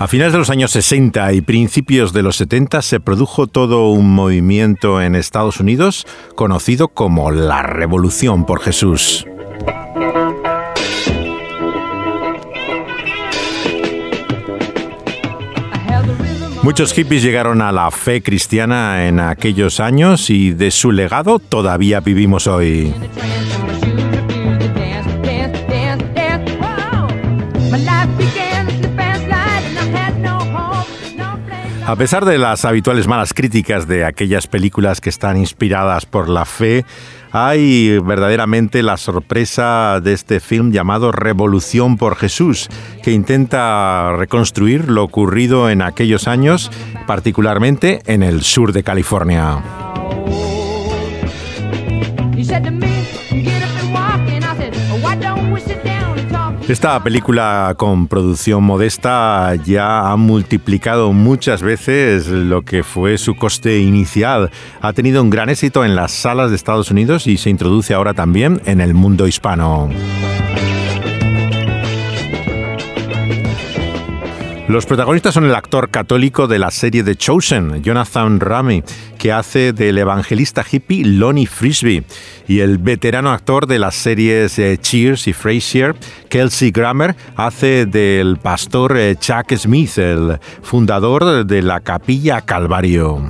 A finales de los años 60 y principios de los 70 se produjo todo un movimiento en Estados Unidos conocido como la Revolución por Jesús. Muchos hippies llegaron a la fe cristiana en aquellos años y de su legado todavía vivimos hoy. A pesar de las habituales malas críticas de aquellas películas que están inspiradas por la fe, hay verdaderamente la sorpresa de este film llamado Revolución por Jesús, que intenta reconstruir lo ocurrido en aquellos años, particularmente en el sur de California. Esta película con producción modesta ya ha multiplicado muchas veces lo que fue su coste inicial. Ha tenido un gran éxito en las salas de Estados Unidos y se introduce ahora también en el mundo hispano. Los protagonistas son el actor católico de la serie The Chosen, Jonathan Rami, que hace del evangelista hippie Lonnie Frisbee, y el veterano actor de las series eh, Cheers y Frasier, Kelsey Grammer, hace del pastor eh, Chuck Smith, el fundador de la capilla Calvario.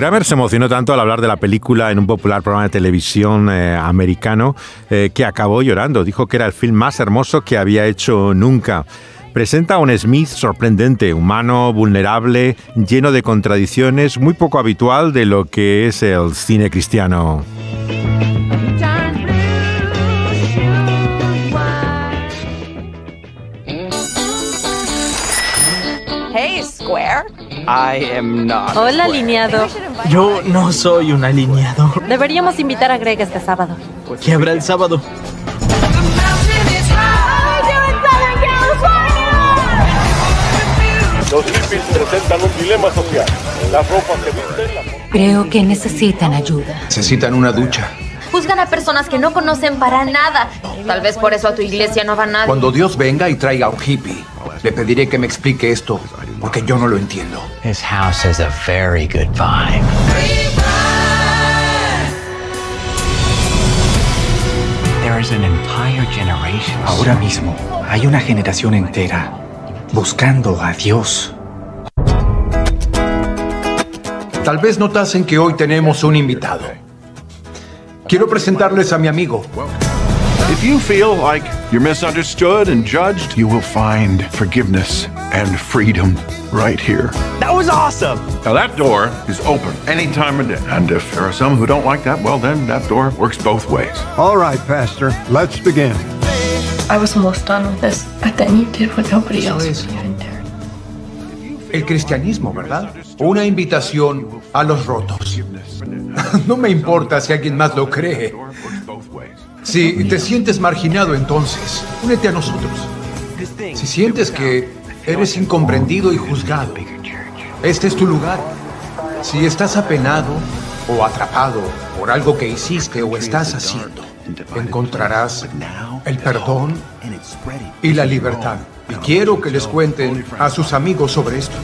Grammer se emocionó tanto al hablar de la película en un popular programa de televisión eh, americano eh, que acabó llorando. Dijo que era el film más hermoso que había hecho nunca. Presenta a un Smith sorprendente, humano, vulnerable, lleno de contradicciones, muy poco habitual de lo que es el cine cristiano. Hey, Square. Hola, alineado. Yo no soy un alineado. Deberíamos invitar a Greg este sábado. ¿Qué habrá el sábado? Los hippies presentan un dilema social. Las ropas que visten... Creo que necesitan ayuda. Necesitan una ducha. Juzgan a personas que no conocen para nada. Tal vez por eso a tu iglesia no va nadie. Cuando Dios venga y traiga a un hippie, le pediré que me explique esto, porque yo no lo entiendo. His house has a very good vibe. There is an entire generation. Ahora mismo hay una generación entera buscando a Dios. Tal vez notasen que hoy tenemos un invitado. Quiero presentarles a mi amigo. If you feel like you're misunderstood and judged, you will find forgiveness and freedom right here. That was awesome. Now, that door is open any time of day. And if there are some who don't like that, well, then that door works both ways. All right, Pastor, let's begin. I was almost done with this, but then you did what nobody else was even dared. El cristianismo, ¿verdad? Una invitación a los rotos. No me importa si alguien más lo cree. Si te sientes marginado, entonces, únete a nosotros. Si sientes que eres incomprendido y juzgado, este es tu lugar. Si estás apenado o atrapado por algo que hiciste o estás haciendo, encontrarás el perdón y la libertad. Y quiero que les cuenten a sus amigos sobre esto.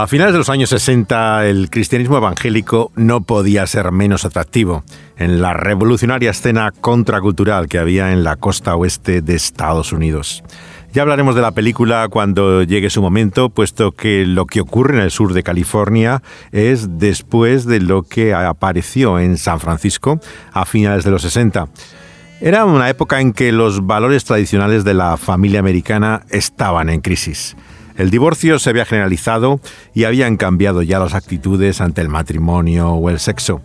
A finales de los años 60, el cristianismo evangélico no podía ser menos atractivo en la revolucionaria escena contracultural que había en la costa oeste de Estados Unidos. Ya hablaremos de la película cuando llegue su momento, puesto que lo que ocurre en el sur de California es después de lo que apareció en San Francisco a finales de los 60. Era una época en que los valores tradicionales de la familia americana estaban en crisis. El divorcio se había generalizado y habían cambiado ya las actitudes ante el matrimonio o el sexo.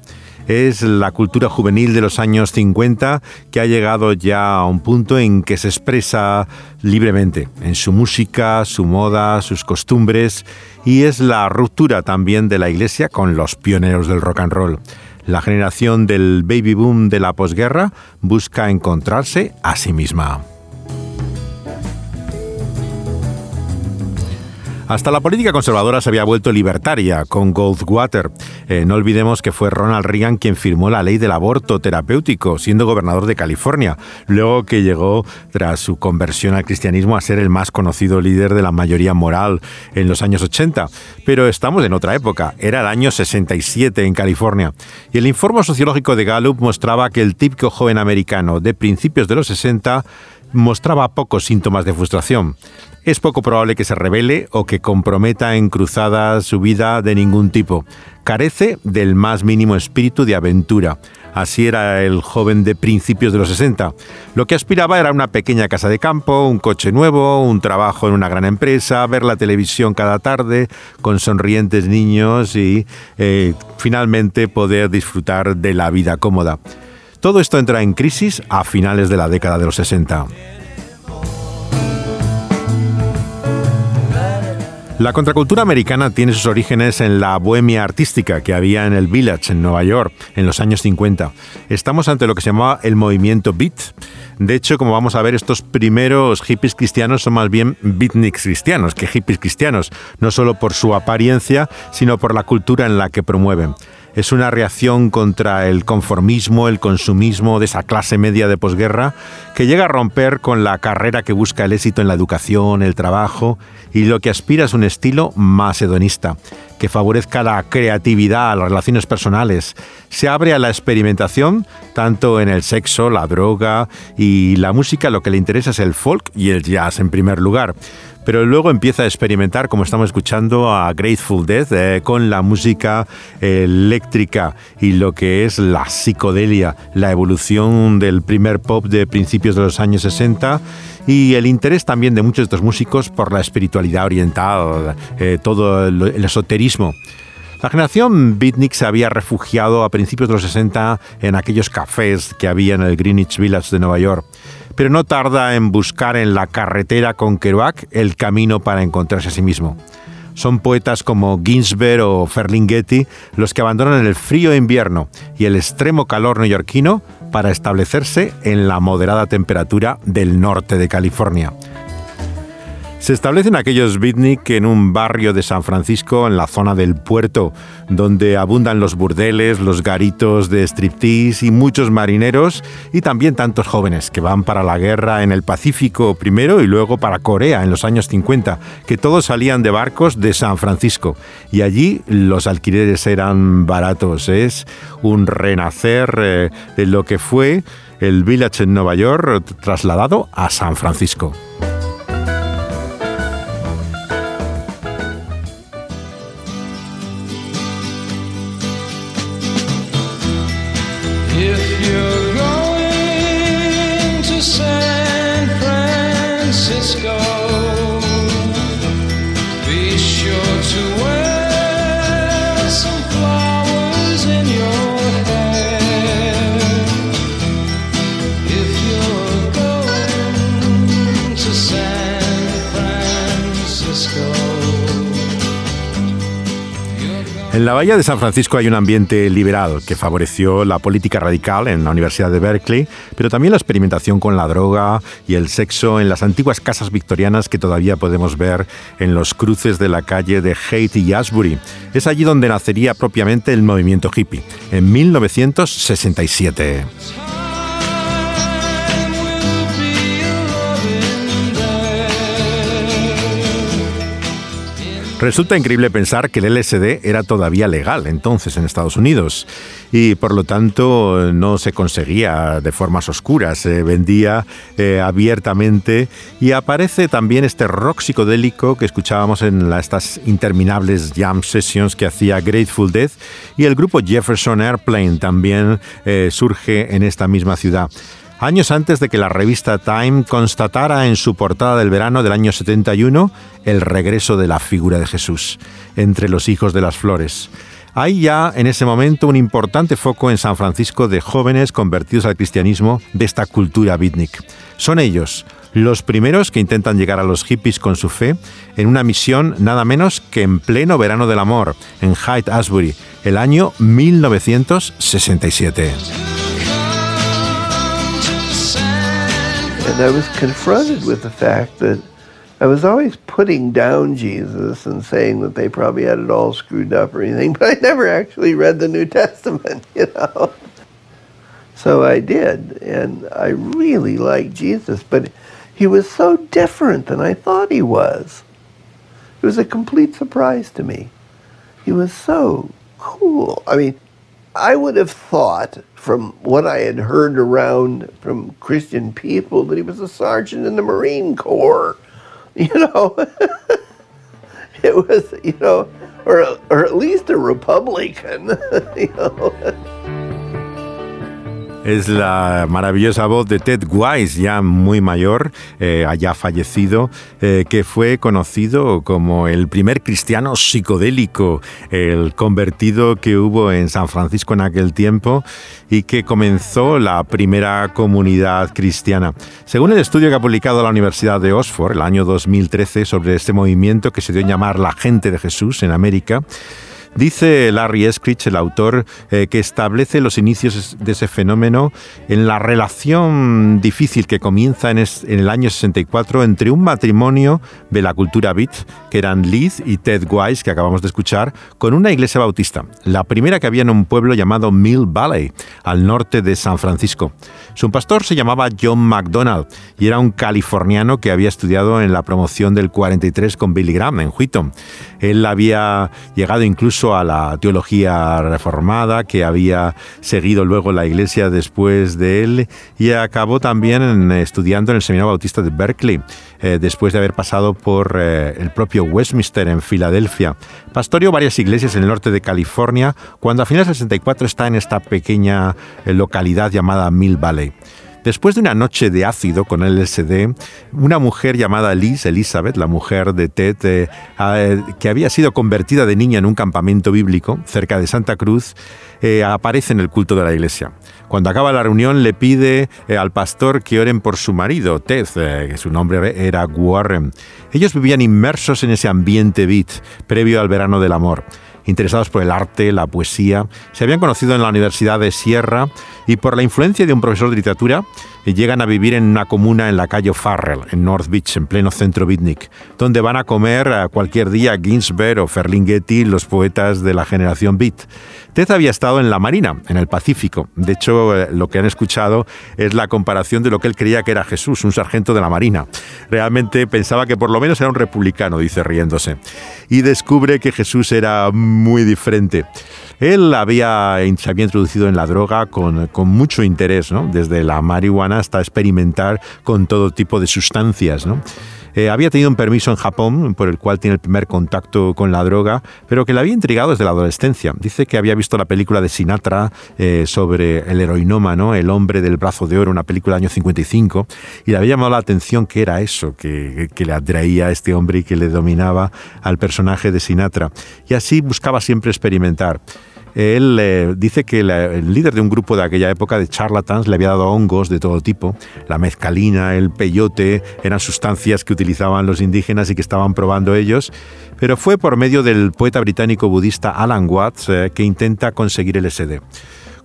Es la cultura juvenil de los años 50 que ha llegado ya a un punto en que se expresa libremente en su música, su moda, sus costumbres y es la ruptura también de la iglesia con los pioneros del rock and roll. La generación del baby boom de la posguerra busca encontrarse a sí misma. Hasta la política conservadora se había vuelto libertaria con Goldwater. Eh, no olvidemos que fue Ronald Reagan quien firmó la ley del aborto terapéutico, siendo gobernador de California, luego que llegó, tras su conversión al cristianismo, a ser el más conocido líder de la mayoría moral en los años 80. Pero estamos en otra época, era el año 67 en California, y el informe sociológico de Gallup mostraba que el típico joven americano de principios de los 60 mostraba pocos síntomas de frustración es poco probable que se revele o que comprometa en cruzada su vida de ningún tipo. Carece del más mínimo espíritu de aventura. Así era el joven de principios de los 60. Lo que aspiraba era una pequeña casa de campo, un coche nuevo, un trabajo en una gran empresa, ver la televisión cada tarde con sonrientes niños y eh, finalmente poder disfrutar de la vida cómoda. Todo esto entra en crisis a finales de la década de los 60. La contracultura americana tiene sus orígenes en la bohemia artística que había en el Village, en Nueva York, en los años 50. Estamos ante lo que se llamaba el movimiento beat. De hecho, como vamos a ver, estos primeros hippies cristianos son más bien beatniks cristianos que hippies cristianos, no solo por su apariencia, sino por la cultura en la que promueven es una reacción contra el conformismo, el consumismo de esa clase media de posguerra que llega a romper con la carrera que busca el éxito en la educación, el trabajo y lo que aspira es un estilo más hedonista, favorezca la creatividad, las relaciones personales, se abre a la experimentación tanto en el sexo, la droga y la música, lo que le interesa es el folk y el jazz en primer lugar. Pero luego empieza a experimentar, como estamos escuchando, a Grateful Death eh, con la música eléctrica y lo que es la psicodelia, la evolución del primer pop de principios de los años 60 y el interés también de muchos de estos músicos por la espiritualidad oriental, eh, todo el, esoterismo. La generación beatnik se había refugiado a principios de los 60 en aquellos cafés que había en el Greenwich Village de Nueva York pero no tarda en buscar en la carretera con Kerouac el camino para encontrarse a sí mismo. Son poetas como Ginsberg o Ferlinghetti los que abandonan el frío invierno y el extremo calor neoyorquino para establecerse en la moderada temperatura del norte de California. Se establecen aquellos beatnik en un barrio de San Francisco, en la zona del puerto, donde abundan los burdeles, los garitos de striptease y muchos marineros y también tantos jóvenes que van para la guerra en el Pacífico primero y luego para Corea en los años 50, que todos salían de barcos de San Francisco y allí los alquileres eran baratos. Es un renacer eh, de lo que fue el Village en Nueva York trasladado a San Francisco. En la Bahía de San Francisco hay un ambiente liberado que favoreció la política radical en la Universidad de Berkeley, pero también la experimentación con la droga y el sexo en las antiguas casas victorianas que todavía podemos ver en los cruces de la calle de Haight y Ashbury. Es allí donde nacería propiamente el movimiento hippie, en 1967. Resulta increíble pensar que el LSD era todavía legal entonces en Estados Unidos y por lo tanto no se conseguía de formas oscuras, se vendía eh, abiertamente y aparece también este rock psicodélico que escuchábamos en estas interminables jam sessions que hacía Grateful Death y el grupo Jefferson Airplane también eh, surge en esta misma ciudad años antes de que la revista Time constatara en su portada del verano del año 71 el regreso de la figura de Jesús entre los hijos de las flores. Hay ya en ese momento un importante foco en San Francisco de jóvenes convertidos al cristianismo de esta cultura beatnik. Son ellos los primeros que intentan llegar a los hippies con su fe en una misión nada menos que en pleno verano del amor, en Hyde Asbury, el año 1967. And I was confronted with the fact that I was always putting down Jesus and saying that they probably had it all screwed up or anything, but I never actually read the New Testament, you know. So I did, and I really liked Jesus, but he was so different than I thought he was. It was a complete surprise to me. He was so cool. I mean, I would have thought from what I had heard around from Christian people that he was a sergeant in the Marine Corps. You know, it was, you know, or, or at least a Republican, you know. Es la maravillosa voz de Ted Wise, ya muy mayor, eh, allá fallecido, eh, que fue conocido como el primer cristiano psicodélico, el convertido que hubo en San Francisco en aquel tiempo y que comenzó la primera comunidad cristiana. Según el estudio que ha publicado la Universidad de Oxford el año 2013 sobre este movimiento que se dio a llamar la gente de Jesús en América, Dice Larry Eskrich, el autor, eh, que establece los inicios de ese fenómeno en la relación difícil que comienza en, el año 64 entre un matrimonio de la cultura beat, que eran Liz y Ted Wise, que acabamos de escuchar, con una iglesia bautista, la primera que había en un pueblo llamado Mill Valley, al norte de San Francisco. Su pastor se llamaba John McDonald y era un californiano que había estudiado en la promoción del 43 con Billy Graham en Wheaton. Él había llegado a la teología reformada, que había seguido luego la iglesia después de él y acabó también estudiando en el Seminario Bautista de Berkeley, eh, después de haber pasado por eh, el propio Westminster en Filadelfia. Pastoreó varias iglesias en el norte de California, cuando a finales del 64 está en esta pequeña eh, localidad llamada Mill Valley. Después de una noche de ácido con LSD, una mujer llamada Liz, Elizabeth, la mujer de Ted, eh, eh, que había sido convertida de niña en un campamento bíblico cerca de Santa Cruz, eh, aparece en el culto de la iglesia. Cuando acaba la reunión le pide al pastor que oren por su marido, Ted, que su nombre era Warren. Ellos vivían inmersos en ese ambiente beat previo al verano del amor interesados por el arte, la poesía. Se habían conocido en la Universidad de Sierra y por la influencia de un profesor de literatura llegan a vivir en una comuna en la calle Farrell, en North Beach, en pleno centro beatnik, donde van a comer a cualquier día Ginsberg o Ferlinghetti, los poetas de la generación beat. Ted había estado en la Marina, en el Pacífico. De hecho, eh, lo que han escuchado es la comparación de lo que él creía que era Jesús, un sargento de la Marina. Realmente pensaba que por lo menos era un republicano, dice riéndose. Y descubre que Jesús era muy diferente. Él había, se había introducido en la droga con, con mucho interés, ¿no? desde la marihuana hasta experimentar con todo tipo de sustancias. ¿no? Eh, había tenido un permiso en Japón por el cual tiene el primer contacto con la droga, pero que le había intrigado desde la adolescencia. Dice que había visto la película de Sinatra eh, sobre el heroinómano, el hombre del brazo de oro, una película del año 55, y le había llamado la atención que era eso, que, que le atraía a este hombre y que le dominaba al personaje de Sinatra. Y así buscaba siempre experimentar. Él eh, dice que el líder de un grupo de aquella época de charlatans le había dado hongos de todo tipo. La mezcalina, el peyote, eran sustancias que utilizaban los indígenas y que estaban probando ellos. Pero fue por medio del poeta británico budista Alan Watts eh, que intenta conseguir el SD.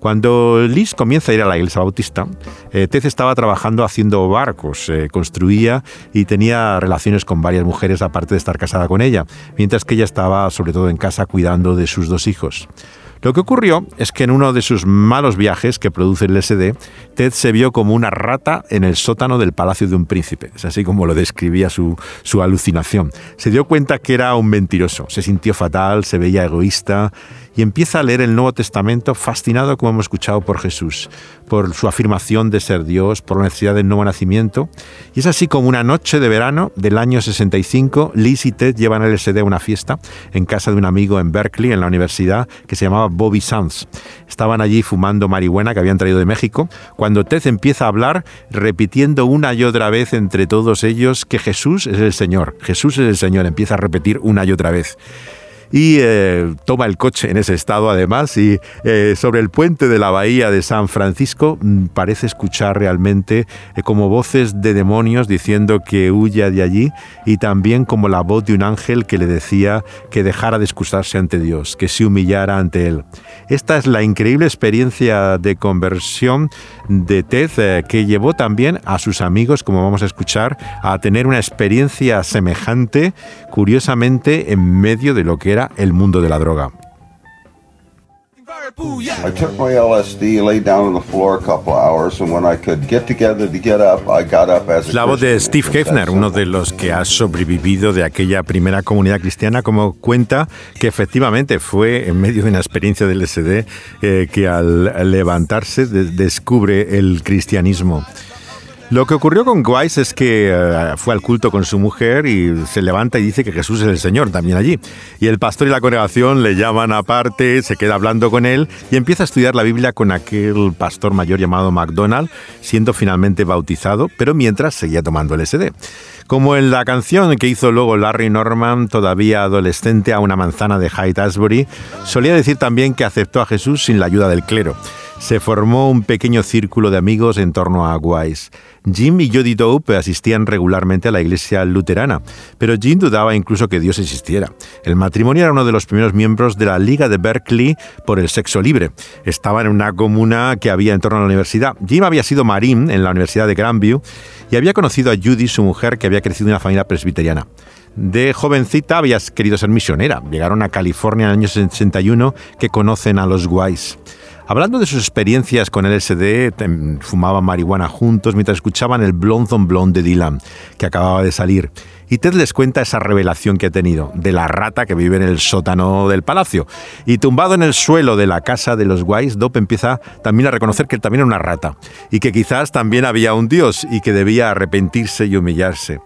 Cuando Liz comienza a ir a la iglesia bautista, eh, Tez estaba trabajando haciendo barcos, construía y tenía relaciones con varias mujeres aparte de estar casada con ella, mientras que ella estaba sobre todo en casa cuidando de sus dos hijos. Lo que ocurrió es que en uno de sus malos viajes que produce el SD, Ted se vio como una rata en el sótano del palacio de un príncipe. Es así como lo describía su, su alucinación. Se dio cuenta que era un mentiroso, se sintió fatal, se veía egoísta y empieza a leer el Nuevo Testamento fascinado, como hemos escuchado, por Jesús, por su afirmación de ser Dios, por la necesidad del nuevo nacimiento. Y es así como una noche de verano del año 65, Liz y Ted llevan el SD a una fiesta en casa de un amigo en Berkeley, en la universidad, que se llamaba Bobby Sands. Estaban allí fumando marihuana que habían traído de México, cuando Ted empieza a hablar, repitiendo una y otra vez entre todos ellos que Jesús es el Señor, Jesús es el Señor, empieza a repetir una y otra vez. Y eh, toma el coche en ese estado además y eh, sobre el puente de la bahía de San Francisco mm, parece escuchar realmente eh, como voces de demonios diciendo que huya de allí y también como la voz de un ángel que le decía que dejara de excusarse ante Dios, que se humillara ante él. Esta es la increíble experiencia de conversión de Ted que llevó también a sus amigos, como vamos a escuchar, a tener una experiencia semejante, curiosamente, en medio de lo que era el mundo de la droga. I took my LSD, laid down on the floor a couple hours, and when I could get together to get up, I got up as a La voz de Steve Hefner, uno de los que ha sobrevivido de aquella primera comunidad cristiana, como cuenta que efectivamente fue en medio de una experiencia del LSD eh, que al levantarse de- descubre el cristianismo. Lo que ocurrió con Weiss es que eh, fue al culto con su mujer y se levanta y dice que Jesús es el Señor también allí. Y el pastor y la congregación le llaman aparte, se queda hablando con él y empieza a estudiar la Biblia con aquel pastor mayor llamado MacDonald, siendo finalmente bautizado, pero mientras seguía tomando LSD. Como en la canción que hizo luego Larry Norman, todavía adolescente a una manzana de Hyde Asbury, solía decir también que aceptó a Jesús sin la ayuda del clero. Se formó un pequeño círculo de amigos en torno a Wise. Jim y Jody Dope asistían regularmente a la iglesia luterana, pero Jim dudaba incluso que Dios existiera. El matrimonio era uno de los primeros miembros de la Liga de Berkeley por el sexo libre. Estaban en una comuna que había en torno a la universidad. Jim había sido marín en la Universidad de Grandview y había conocido a Judy, su mujer, que había crecido en una familia presbiteriana. De jovencita había querido ser misionera. Llegaron a California en el año 61 que conocen a los Wise. Hablando de sus experiencias con LSD, tem- fumaban marihuana juntos mientras escuchaban el Blonde on Blonde de Dylan, que acababa de salir. Y Ted les cuenta esa revelación que ha tenido de la rata que vive en el sótano del palacio. Y tumbado en el suelo de la casa de los Wise, Dope empieza también a reconocer que él también era una rata. Y que quizás también había un dios y que debía arrepentirse y humillarse.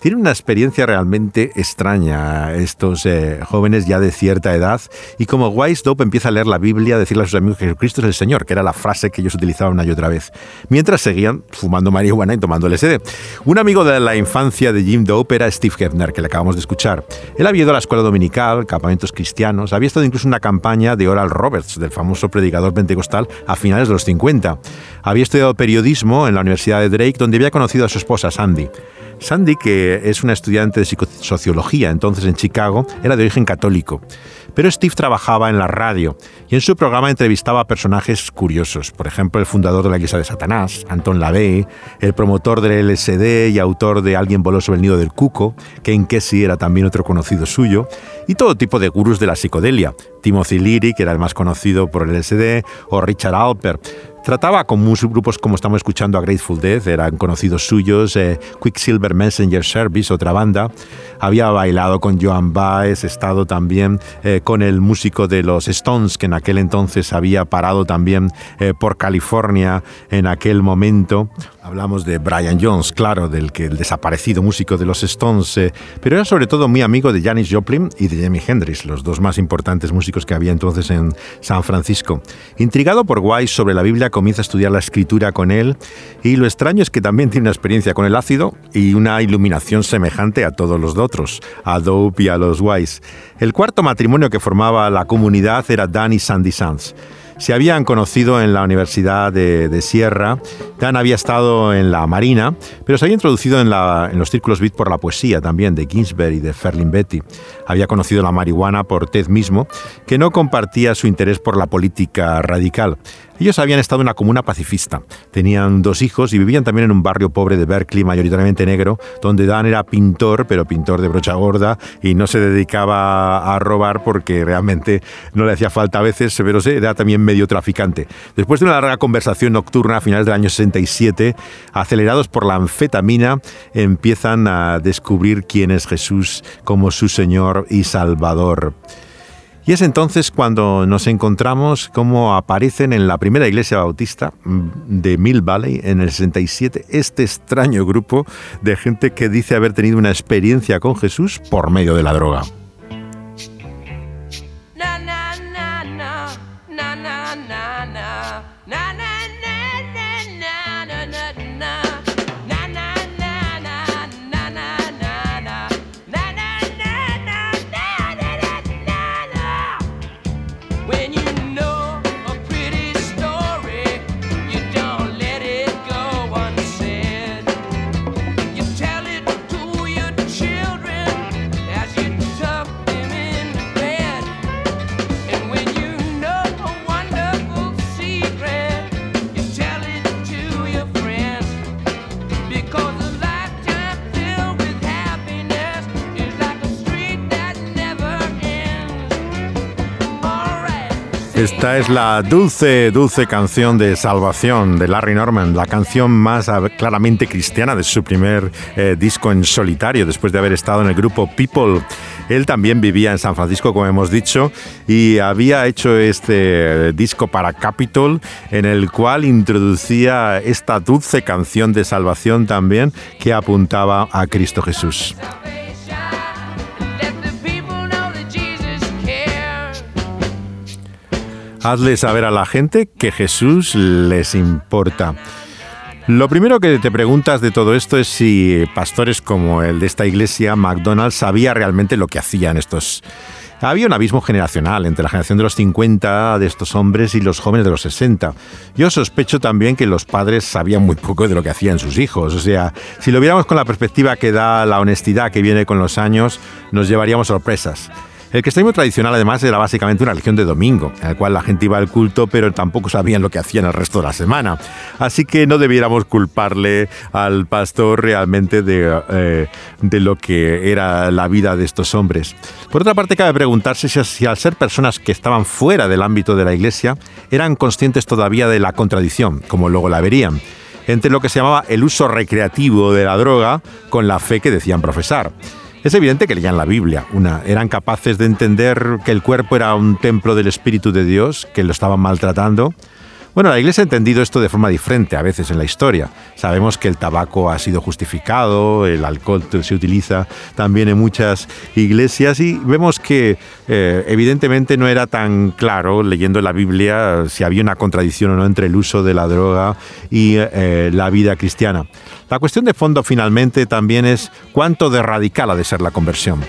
Tienen una experiencia realmente extraña estos eh, jóvenes ya de cierta edad y como Wise Dope empieza a leer la Biblia, a decirle a sus amigos que Jesucristo es el Señor, que era la frase que ellos utilizaban una y otra vez, mientras seguían fumando marihuana y tomando LSD. Un amigo de la infancia de Jim Dope era Steve Hefner, que le acabamos de escuchar. Él había ido a la escuela dominical, campamentos cristianos, había estado incluso en una campaña de Oral Roberts, del famoso predicador pentecostal, a finales de los 50. Había estudiado periodismo en la Universidad de Drake, donde había conocido a su esposa Sandy. Sandy, que es una estudiante de psicosociología entonces en Chicago, era de origen católico. Pero Steve trabajaba en la radio y en su programa entrevistaba a personajes curiosos. Por ejemplo, el fundador de la Iglesia de Satanás, Anton LaVey, el promotor del LSD y autor de Alguien voló sobre el nido del cuco, Ken Kesey era también otro conocido suyo, y todo tipo de gurús de la psicodelia. Timothy Leary, que era el más conocido por el LSD, o Richard Alper. Trataba con mus- grupos como estamos escuchando a Grateful Dead, eran conocidos suyos, eh, Quicksilver Messenger Service, otra banda. Había bailado con Joan Baez, estado también eh, con el músico de los Stones, que en aquel entonces había parado también eh, por California en aquel momento. Hablamos de Brian Jones, claro, del que el desaparecido músico de los Stones, pero era sobre todo muy amigo de Janis Joplin y de Jimi Hendrix, los dos más importantes músicos que había entonces en San Francisco. Intrigado por Wise sobre la Biblia, comienza a estudiar la escritura con él y lo extraño es que también tiene una experiencia con el ácido y una iluminación semejante a todos los otros, a Dope y a los Wise. El cuarto matrimonio que formaba la comunidad era Dan y Sandy Sands. Se habían conocido en la Universidad de, Sierra. Dan había estado en la Marina, pero se había introducido en, en los círculos beat por la poesía también de Ginsberg y de Ferlin Betty. Había conocido la marihuana por Ted mismo, que no compartía su interés por la política radical. Ellos habían estado en una comuna pacifista, tenían dos hijos y vivían también en un barrio pobre de Berkeley, mayoritariamente negro, donde Dan era pintor, pero pintor de brocha gorda y no se dedicaba a robar porque realmente no le hacía falta a veces, pero era también medio traficante. Después de una larga conversación nocturna a finales del año 67, acelerados por la anfetamina, empiezan a descubrir quién es Jesús como su Señor y Salvador. Y es entonces cuando nos encontramos cómo aparecen en la primera iglesia bautista mm, de Mill Valley en el 67 este extraño grupo de gente que dice haber tenido una experiencia con Jesús por medio de la droga. Esta es la dulce, dulce canción de salvación de Larry Norman, la canción más claramente cristiana de su primer eh, disco en solitario, después de haber estado en el grupo People. Él también vivía en San Francisco, como hemos dicho, y había hecho este disco para Capitol, en el cual introducía esta dulce canción de salvación también que apuntaba a Cristo Jesús. Hazle saber a la gente que Jesús les importa. Lo primero que te preguntas de todo esto es si pastores como el de esta iglesia, McDonald's, sabía realmente lo que hacían estos. Había un abismo generacional entre la generación de los 50 de estos hombres y los jóvenes de los 60. Yo sospecho también que los padres sabían muy poco de lo que hacían sus hijos. O sea, si lo viéramos con la perspectiva que da la honestidad que viene con los años, nos llevaríamos sorpresas. El cristianismo tradicional además era básicamente una religión de domingo, en la cual la gente iba al culto pero tampoco sabían lo que hacían el resto de la semana. Así que no debiéramos culparle al pastor realmente de, eh, de lo que era la vida de estos hombres. Por otra parte, cabe preguntarse si, si al ser personas que estaban fuera del ámbito de la iglesia, eran conscientes todavía de la contradicción, como luego la verían entre lo que se llamaba el uso recreativo de la droga con la fe que decían profesar. Es evidente que leían la Biblia. Una, eran capaces de entender que el cuerpo era un templo del Espíritu de Dios, que lo estaban maltratando. Bueno, la Iglesia ha entendido esto de forma diferente a veces en la historia. Sabemos que el tabaco ha sido justificado, el alcohol se utiliza también en muchas iglesias y vemos que eh, evidentemente no era tan claro leyendo la Biblia si había una contradicción o no entre el uso de la droga y eh, la vida cristiana. La cuestión de fondo finalmente también es cuánto de radical ha de ser la conversión.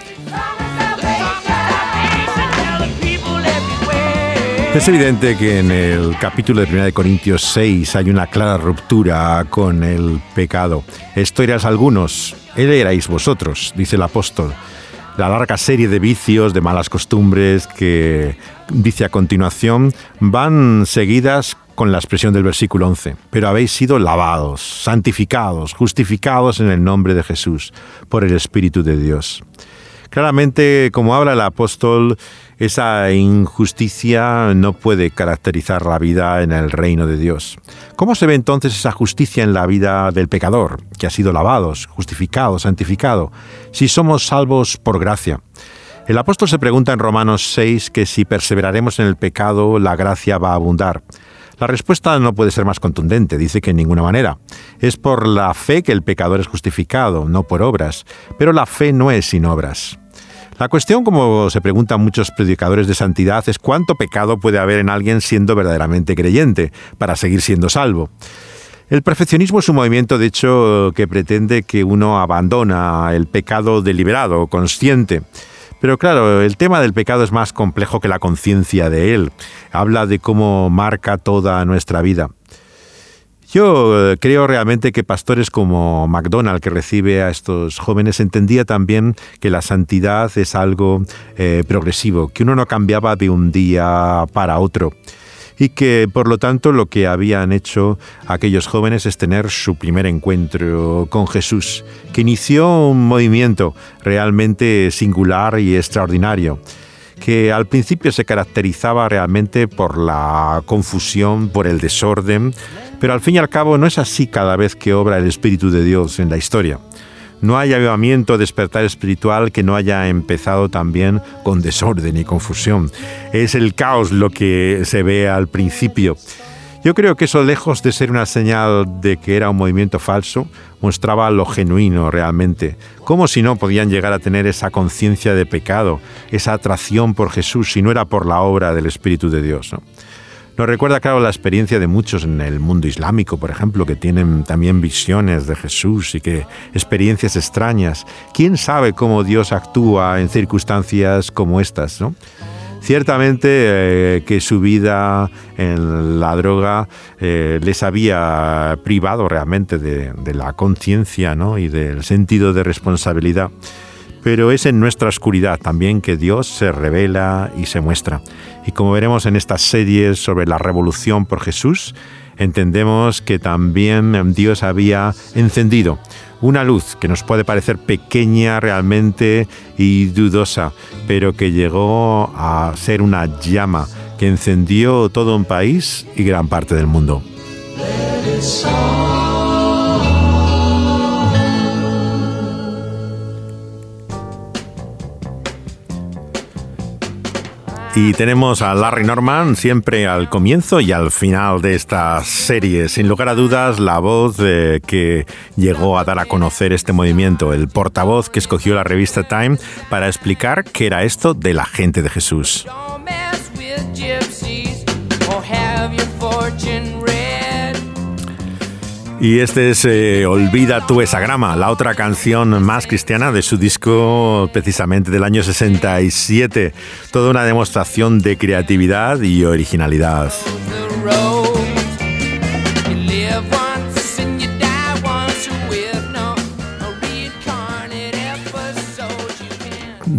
Es evidente que en el capítulo de 1 Corintios 6 hay una clara ruptura con el pecado. Esto eras algunos, él erais vosotros, dice el apóstol. La larga serie de vicios, de malas costumbres que dice a continuación, van seguidas con la expresión del versículo 11, pero habéis sido lavados, santificados, justificados en el nombre de Jesús, por el Espíritu de Dios. Claramente, como habla el apóstol, esa injusticia no puede caracterizar la vida en el reino de Dios. ¿Cómo se ve entonces esa justicia en la vida del pecador, que ha sido lavado, justificado, santificado, si somos salvos por gracia? El apóstol se pregunta en Romanos 6 que si perseveraremos en el pecado, la gracia va a abundar. La respuesta no puede ser más contundente, dice que en ninguna manera. Es por la fe que el pecador es justificado, no por obras, pero la fe no es sin obras. La cuestión, como se preguntan muchos predicadores de santidad, es cuánto pecado puede haber en alguien siendo verdaderamente creyente para seguir siendo salvo. El perfeccionismo es un movimiento, de hecho, que pretende que uno abandona el pecado deliberado, consciente. Pero claro, el tema del pecado es más complejo que la conciencia de él. Habla de cómo marca toda nuestra vida. Yo eh, creo realmente que pastores como McDonald, que recibe a estos jóvenes, entendía también que la santidad es algo eh, progresivo, que uno no cambiaba de un día para otro y que por lo tanto lo que habían hecho aquellos jóvenes es tener su primer encuentro con Jesús, que inició un movimiento realmente singular y extraordinario que al principio se caracterizaba realmente por la confusión, por el desorden, pero al fin y al cabo no es así cada vez que obra el Espíritu de Dios en la historia. No hay avivamiento, despertar espiritual que no haya empezado también con desorden y confusión. Es el caos lo que se ve al principio. Yo creo que eso, lejos de ser una señal de que era un movimiento falso, mostraba lo genuino realmente. Como si no podían llegar a tener esa conciencia de pecado, esa atracción por Jesús, si no era por la obra del Espíritu de Dios. Nos recuerda, claro, la experiencia de muchos en el mundo islámico, por ejemplo, que tienen también visiones de Jesús y que experiencias extrañas. ¿Quién sabe cómo Dios actúa en circunstancias como estas? ¿no? Ciertamente eh, que su vida en la droga eh, les había privado realmente de, de la conciencia ¿no? y del sentido de responsabilidad pero es en nuestra oscuridad también que Dios se revela y se muestra. Y como veremos en estas series sobre la revolución por Jesús, entendemos que también Dios había encendido una luz que nos puede parecer pequeña realmente y dudosa, pero que llegó a ser una llama que encendió todo un país y gran parte del mundo. Y tenemos a Larry Norman siempre al comienzo y al final de esta serie. Sin lugar a dudas, la voz que llegó a dar a conocer este movimiento, el portavoz que escogió la revista Time para explicar qué era esto de la gente de Jesús. Y este es eh, Olvida tu esa grama, la otra canción más cristiana de su disco precisamente del año 67. Toda una demostración de creatividad y originalidad.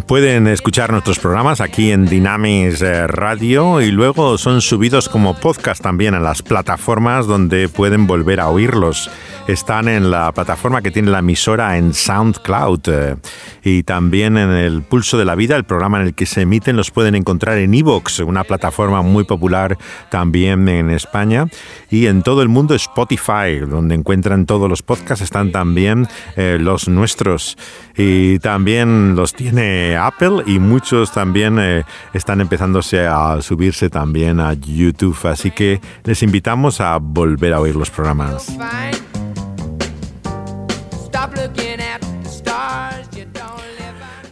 Pueden escuchar nuestros programas aquí en Dynamis eh, Radio y luego son subidos como podcast también en las plataformas donde pueden volver a oírlos. Están en la plataforma que tiene la emisora en SoundCloud eh, y también en el Pulso de la Vida, el programa en el que se emiten, los pueden encontrar en Evox, una plataforma muy popular también en España y en todo el mundo Spotify, donde encuentran todos los podcasts, están también eh, los nuestros y también los tiene Apple y muchos también eh, están empezándose a subirse también a YouTube, así que les invitamos a volver a oír los programas.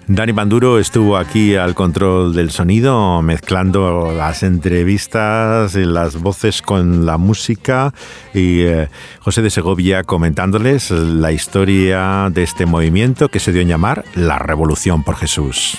Dani Banduro estuvo aquí al control del sonido, mezclando las entrevistas las voces con la música y eh, José de Segovia comentándoles la historia de este movimiento que se dio en llamar la Revolución por Jesús.